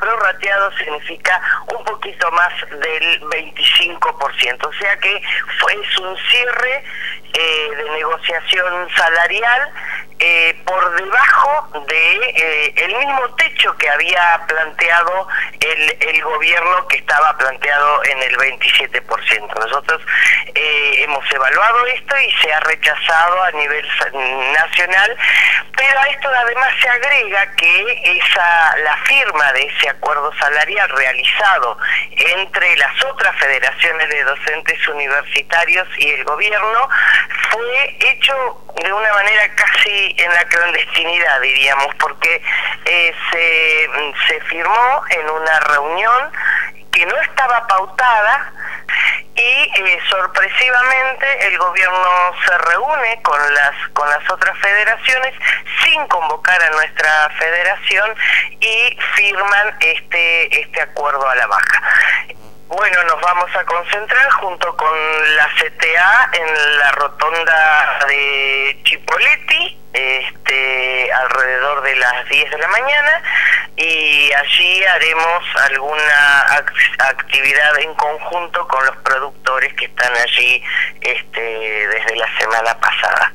prorrateado significa un poquito más del 25%, o sea que fue, es un cierre eh, de negociación salarial eh, por debajo de eh, mismo techo que había planteado el, el, gobierno que estaba planteado en el 27%. Nosotros eh, hemos evaluado esto y se ha rechazado a nivel nacional, pero a esto además se agrega que esa la firma de ese acuerdo salarial realizado entre las otras federaciones de docentes universitarios y el gobierno fue hecho de una manera casi en la clandestinidad, diríamos, porque eh, se, se firmó en una reunión que no estaba pautada y eh, sorpresivamente el gobierno se reúne con las con las otras federaciones sin convocar a nuestra federación y firman este este acuerdo a la baja. Bueno, nos vamos a concentrar junto con la CTA en la rotonda de Chipoletti, este, alrededor de las 10 de la mañana, y allí haremos alguna actividad en conjunto con los productores que están allí este, desde la semana pasada.